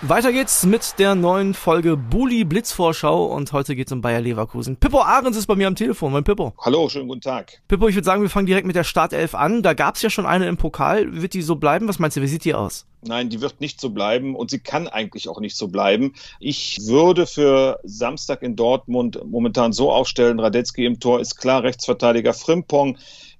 Weiter geht's mit der neuen Folge Bully Blitzvorschau und heute geht's um Bayer Leverkusen. Pippo Ahrens ist bei mir am Telefon. Mein Pippo. Hallo, schönen guten Tag. Pippo, ich würde sagen, wir fangen direkt mit der Startelf an. Da gab's ja schon eine im Pokal. Wird die so bleiben? Was meinst du, wie sieht die aus? Nein, die wird nicht so bleiben und sie kann eigentlich auch nicht so bleiben. Ich würde für Samstag in Dortmund momentan so aufstellen, Radetzky im Tor ist klar, Rechtsverteidiger Frimpong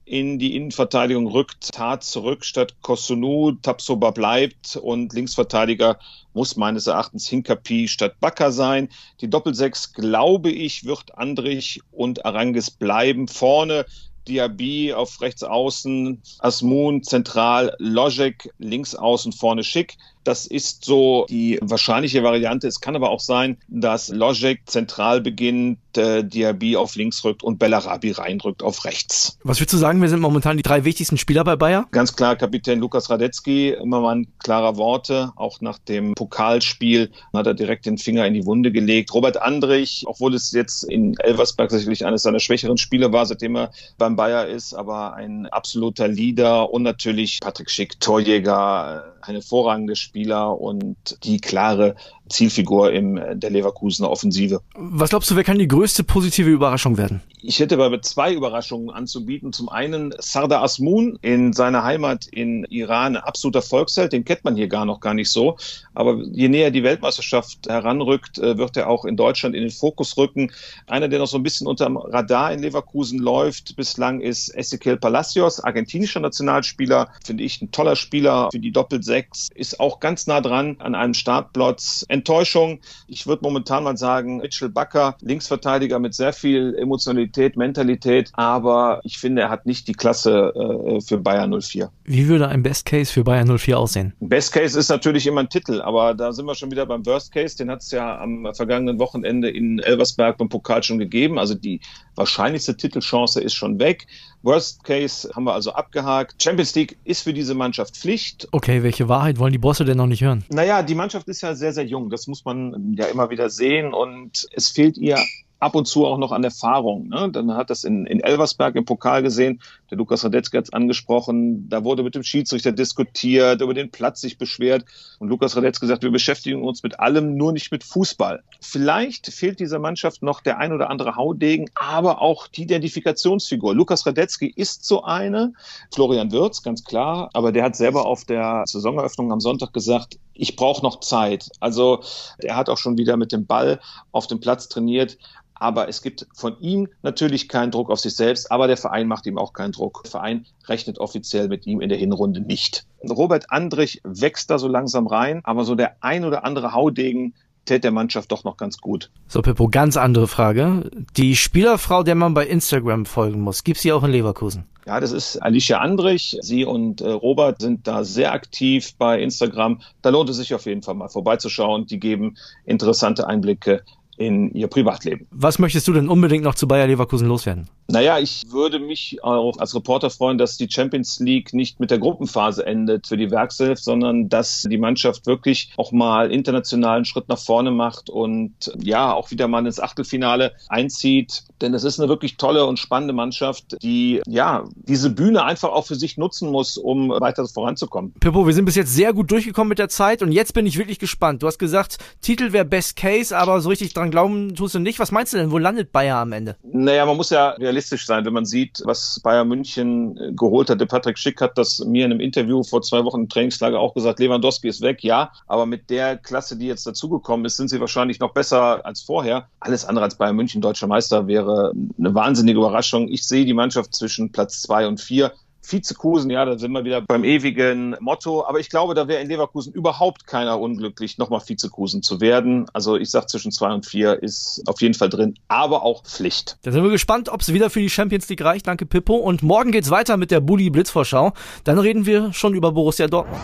in die Innenverteidigung rückt Tat zurück statt Kosunu, Tapsoba bleibt und Linksverteidiger muss meines Erachtens Hinkapi statt Bakker sein. Die Doppelsechs, glaube ich, wird Andrich und Arangis bleiben. Vorne Diaby auf rechts außen, Asmun zentral, Logic links außen, vorne Schick. Das ist so die wahrscheinliche Variante. Es kann aber auch sein, dass Logic zentral beginnt, äh, Diaby auf links rückt und Bellarabi reinrückt auf rechts. Was würdest du sagen, wir sind momentan die drei wichtigsten Spieler bei Bayer? Ganz klar Kapitän Lukas Radetzky, immer mal klarer Worte. Auch nach dem Pokalspiel hat er direkt den Finger in die Wunde gelegt. Robert Andrich, obwohl es jetzt in Elversberg sicherlich eines seiner schwächeren Spiele war, seitdem er beim Bayer ist, aber ein absoluter Leader und natürlich Patrick Schick, Torjäger, ein hervorragender Spieler und die klare Zielfigur in der Leverkusener Offensive. Was glaubst du, wer kann die größte positive Überraschung werden? Ich hätte aber zwei Überraschungen anzubieten. Zum einen Sardar Asmun in seiner Heimat in Iran, absoluter Volksheld, den kennt man hier gar noch gar nicht so. Aber je näher die Weltmeisterschaft heranrückt, äh, wird er auch in Deutschland in den Fokus rücken. Einer, der noch so ein bisschen unterm Radar in Leverkusen läuft bislang, ist Ezequiel Palacios, argentinischer Nationalspieler. Finde ich ein toller Spieler für die Doppel-Sechs. Ist auch ganz nah dran an einem Startplatz. Enttäuschung. Ich würde momentan mal sagen, Mitchell Bakker, Linksverteidiger mit sehr viel Emotionalität, Mentalität, aber ich finde, er hat nicht die Klasse äh, für Bayern 04. Wie würde ein Best Case für Bayern 04 aussehen? Best Case ist natürlich immer ein Titel, aber da sind wir schon wieder beim Worst Case. Den hat es ja am vergangenen Wochenende in Elversberg beim Pokal schon gegeben. Also die wahrscheinlichste Titelchance ist schon weg. Worst Case haben wir also abgehakt. Champions League ist für diese Mannschaft Pflicht. Okay, welche Wahrheit wollen die Bosse denn noch nicht hören? Naja, die Mannschaft ist ja sehr, sehr jung. Das muss man ja immer wieder sehen. Und es fehlt ihr ab und zu auch noch an Erfahrung. Ne? Dann hat das in, in Elversberg im Pokal gesehen, der Lukas Radetzky hat es angesprochen, da wurde mit dem Schiedsrichter diskutiert, über den Platz sich beschwert und Lukas Radetzky gesagt, wir beschäftigen uns mit allem, nur nicht mit Fußball. Vielleicht fehlt dieser Mannschaft noch der ein oder andere Haudegen, aber auch die Identifikationsfigur. Lukas Radetzky ist so eine, Florian Wirz, ganz klar, aber der hat selber auf der Saisoneröffnung am Sonntag gesagt, ich brauche noch Zeit. Also er hat auch schon wieder mit dem Ball auf dem Platz trainiert aber es gibt von ihm natürlich keinen Druck auf sich selbst, aber der Verein macht ihm auch keinen Druck. Der Verein rechnet offiziell mit ihm in der Hinrunde nicht. Robert Andrich wächst da so langsam rein, aber so der ein oder andere Haudegen tät der Mannschaft doch noch ganz gut. So, Pippo, ganz andere Frage. Die Spielerfrau, der man bei Instagram folgen muss, gibt's sie auch in Leverkusen? Ja, das ist Alicia Andrich. Sie und äh, Robert sind da sehr aktiv bei Instagram. Da lohnt es sich auf jeden Fall mal vorbeizuschauen. Die geben interessante Einblicke in ihr Privatleben. Was möchtest du denn unbedingt noch zu Bayer Leverkusen loswerden? Naja, ich würde mich auch als Reporter freuen, dass die Champions League nicht mit der Gruppenphase endet für die Werkself, sondern dass die Mannschaft wirklich auch mal internationalen Schritt nach vorne macht und ja, auch wieder mal ins Achtelfinale einzieht. Denn es ist eine wirklich tolle und spannende Mannschaft, die ja diese Bühne einfach auch für sich nutzen muss, um weiter voranzukommen. Pippo, wir sind bis jetzt sehr gut durchgekommen mit der Zeit und jetzt bin ich wirklich gespannt. Du hast gesagt, Titel wäre Best Case, aber so richtig dran glauben tust du nicht. Was meinst du denn? Wo landet Bayer am Ende? Naja, man muss ja realistisch sein, wenn man sieht, was Bayern München äh, geholt hat. Der Patrick Schick hat das mir in einem Interview vor zwei Wochen im Trainingslager auch gesagt, Lewandowski ist weg, ja, aber mit der Klasse, die jetzt dazugekommen ist, sind sie wahrscheinlich noch besser als vorher. Alles andere als Bayern München deutscher Meister wäre eine wahnsinnige Überraschung. Ich sehe die Mannschaft zwischen Platz zwei und vier. Vizekusen, ja, da sind wir wieder beim ewigen Motto. Aber ich glaube, da wäre in Leverkusen überhaupt keiner unglücklich, nochmal Vizekusen zu werden. Also ich sage, zwischen zwei und vier ist auf jeden Fall drin, aber auch Pflicht. Da sind wir gespannt, ob es wieder für die Champions League reicht. Danke, Pippo. Und morgen geht's weiter mit der Bulli Blitzvorschau. Dann reden wir schon über Borussia Dortmund.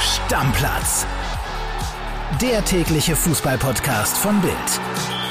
Stammplatz. Der tägliche Fußballpodcast von Bild.